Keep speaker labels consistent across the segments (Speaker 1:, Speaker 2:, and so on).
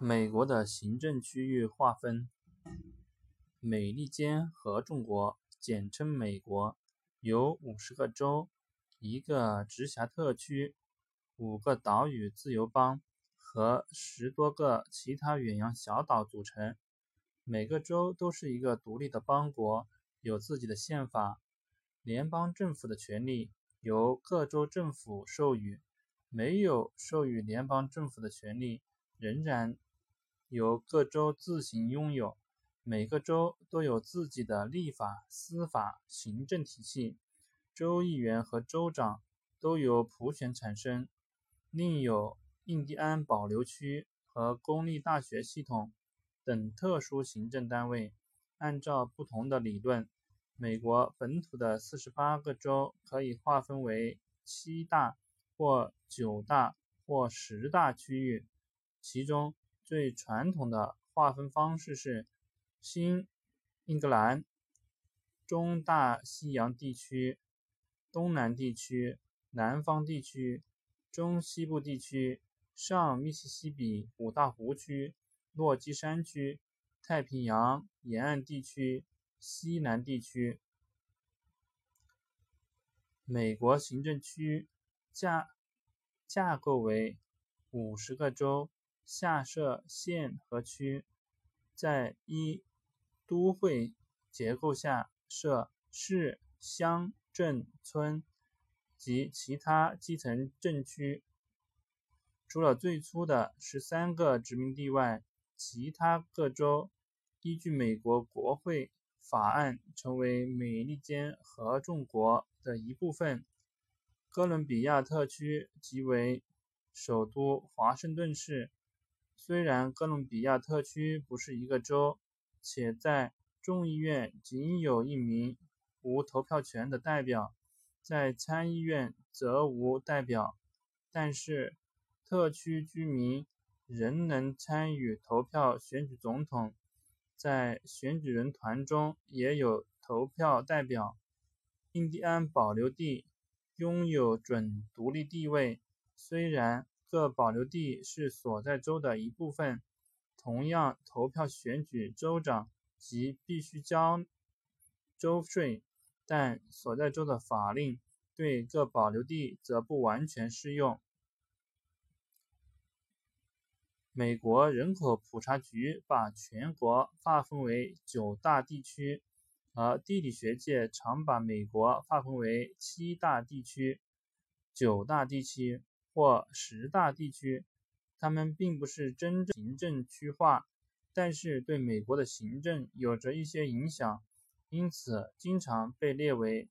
Speaker 1: 美国的行政区域划分：美利坚合众国，简称美国，由五十个州、一个直辖特区、五个岛屿自由邦和十多个其他远洋小岛组成。每个州都是一个独立的邦国，有自己的宪法。联邦政府的权力由各州政府授予。没有授予联邦政府的权利，仍然由各州自行拥有。每个州都有自己的立法、司法、行政体系。州议员和州长都由普选产生。另有印第安保留区和公立大学系统等特殊行政单位。按照不同的理论，美国本土的四十八个州可以划分为七大。或九大或十大区域，其中最传统的划分方式是新英格兰、中大西洋地区、东南地区、南方地区、中西部地区、上密西西比五大湖区、落基山区、太平洋沿岸地区、西南地区。美国行政区。架架构为五十个州，下设县和区，在一都会结构下设市、乡、镇、村及其他基层镇区。除了最初的十三个殖民地外，其他各州依据美国国会法案成为美利坚合众国的一部分。哥伦比亚特区即为首都华盛顿市。虽然哥伦比亚特区不是一个州，且在众议院仅有一名无投票权的代表，在参议院则无代表，但是特区居民仍能参与投票选举总统，在选举人团中也有投票代表。印第安保留地。拥有准独立地位，虽然各保留地是所在州的一部分，同样投票选举州长及必须交州税，但所在州的法令对各保留地则不完全适用。美国人口普查局把全国划分为九大地区。而地理学界常把美国划分为七大地区、九大地区或十大地区，它们并不是真正行政区划，但是对美国的行政有着一些影响，因此经常被列为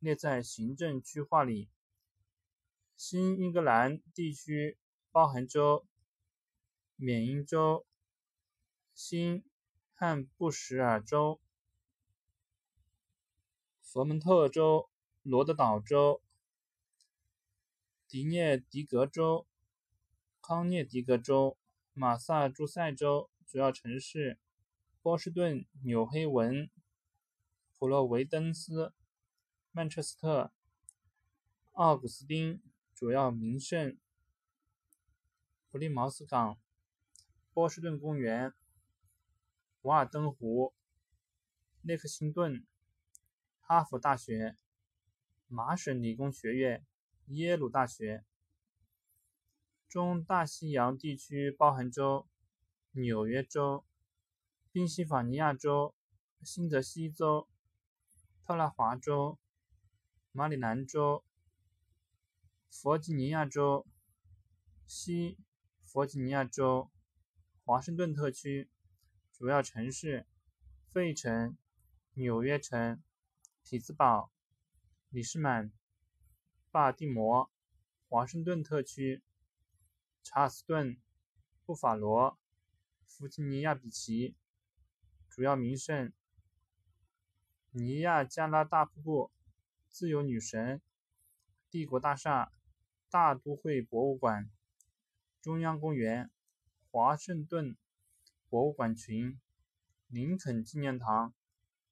Speaker 1: 列在行政区划里。新英格兰地区包含州、缅因州、新汉布什尔州。佛蒙特州、罗德岛州、迪涅迪格州、康涅狄格州、马萨诸塞州主要城市：波士顿、纽黑文、普罗维登斯、曼彻斯特、奥古斯丁主要名胜：普利茅斯港、波士顿公园、瓦尔登湖、内克辛顿。哈佛大学、麻省理工学院、耶鲁大学。中大西洋地区包含州：纽约州、宾夕法尼亚州、新泽西州、特拉华州、马里兰州、弗吉尼亚州、西弗吉尼亚州、华盛顿特区。主要城市：费城、纽约城。匹兹堡、里士满、巴尔的摩、华盛顿特区、查尔斯顿、布法罗、弗吉尼亚比奇，主要名胜：尼亚加拉大瀑布、自由女神、帝国大厦、大都会博物馆、中央公园、华盛顿博物馆群、林肯纪念堂、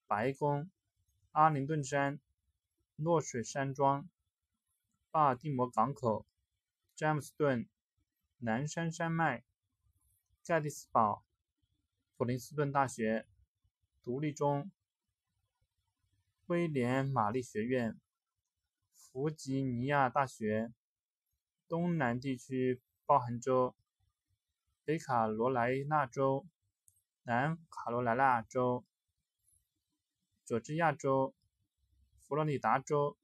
Speaker 1: 白宫。阿灵顿山、落水山庄、巴尔的摩港口、詹姆斯顿、南山山脉、盖蒂斯堡、普林斯顿大学、独立中、威廉玛丽学院、弗吉尼亚大学、东南地区包含州、北卡罗来纳州、南卡罗来纳州、佐治亚州、佛罗里达州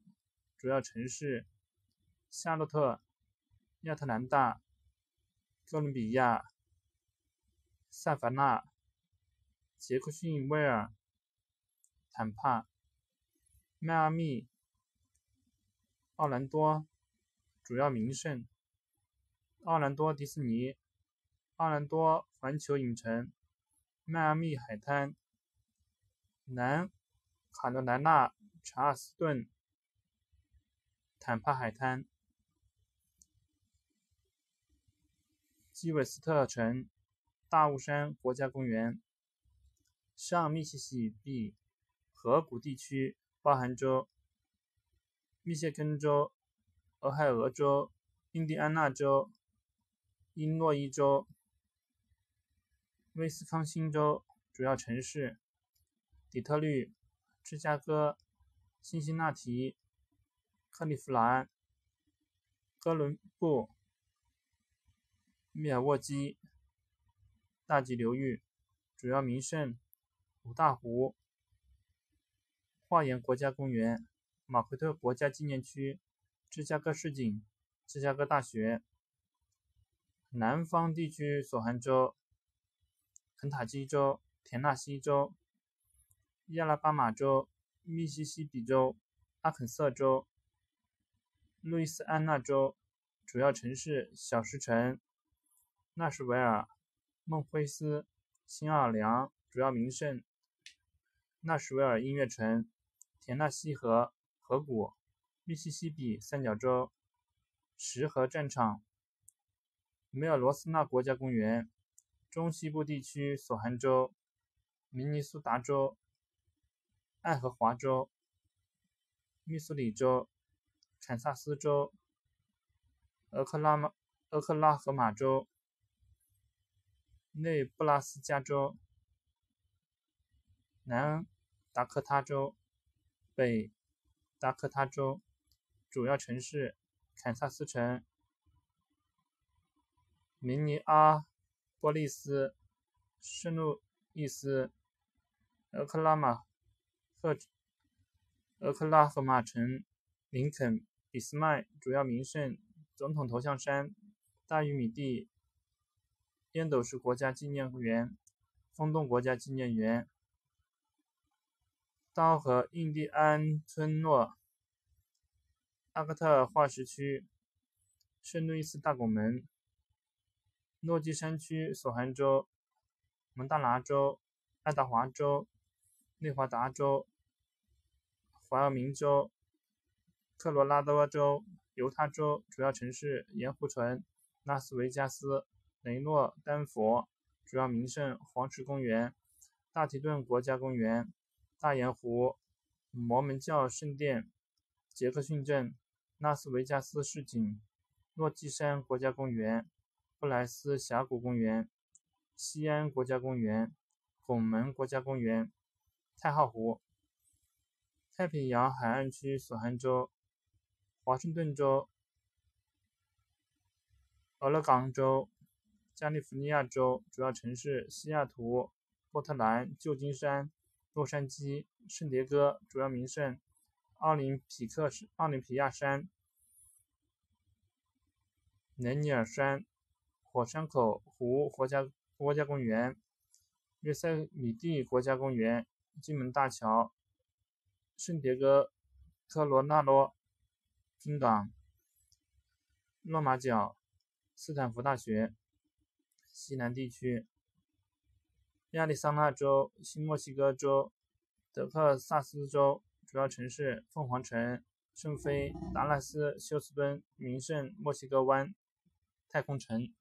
Speaker 1: 主要城市：夏洛特、亚特兰大、哥伦比亚、萨凡纳、杰克逊维尔、坦帕、迈阿密、奥兰多主要名胜：奥兰多迪士尼、奥兰多环球影城、迈阿密海滩、南卡罗来纳查尔斯顿、坦帕海滩、基韦斯特城、大雾山国家公园、上密西西比河谷地区包含州、密歇根州、俄亥俄州、印第安纳州、伊诺伊州、威斯康星州主要城市：底特律、芝加哥、辛辛那提、克利夫兰、哥伦布、密尔沃基、大急流域主要名胜：五大湖、花园国家公园、马奎特国家纪念区、芝加哥市景、芝加哥大学。南方地区所含州：肯塔基州、田纳西州、亚拉巴马州、密西西比州、阿肯色州、路易斯安那州。主要城市：小石城、纳什维尔、孟菲斯、新奥尔良。主要名胜：纳什维尔音乐城、田纳西河河谷、密西西比三角洲、石河战场。梅尔罗斯纳国家公园，中西部地区所含州：明尼苏达州、爱荷华州、密苏里州、堪萨斯州、俄克拉马俄克拉荷马州、内布拉斯加州、南达科他州、北达科他州。主要城市：堪萨斯城。明尼阿波利斯、圣路易斯、俄克拉马赫、俄克拉荷马城、林肯、俾斯麦主要名胜：总统头像山、大玉米地、烟斗是国家纪念园、风洞国家纪念园、刀和印第安村落、阿克特化石区、圣路易斯大拱门。落基山区所含州：蒙大拿州、爱达华州、内华达州、怀俄明州、科罗拉多州、犹他州。主要城市：盐湖城、拉斯维加斯、雷诺、丹佛。主要名胜：黄石公园、大提顿国家公园、大盐湖、摩门教圣殿、杰克逊镇、拉斯维加斯市景、落基山国家公园。布莱斯峡谷公园、西安国家公园、拱门国家公园、太浩湖、太平洋海岸区所含州：华盛顿州、俄勒冈州、加利福尼亚州。主要城市：西雅图、波特兰、旧金山、洛杉矶、圣迭戈。主要名胜：奥林匹克奥林匹亚山、雷尼尔山。火山口湖国家国家公园、约塞米蒂国家公园、金门大桥、圣迭戈科罗纳多军港、落马角、斯坦福大学、西南地区、亚利桑那州、新墨西哥州、德克萨斯州。主要城市：凤凰城、圣菲、达拉斯、休斯敦、名胜、墨西哥湾、太空城。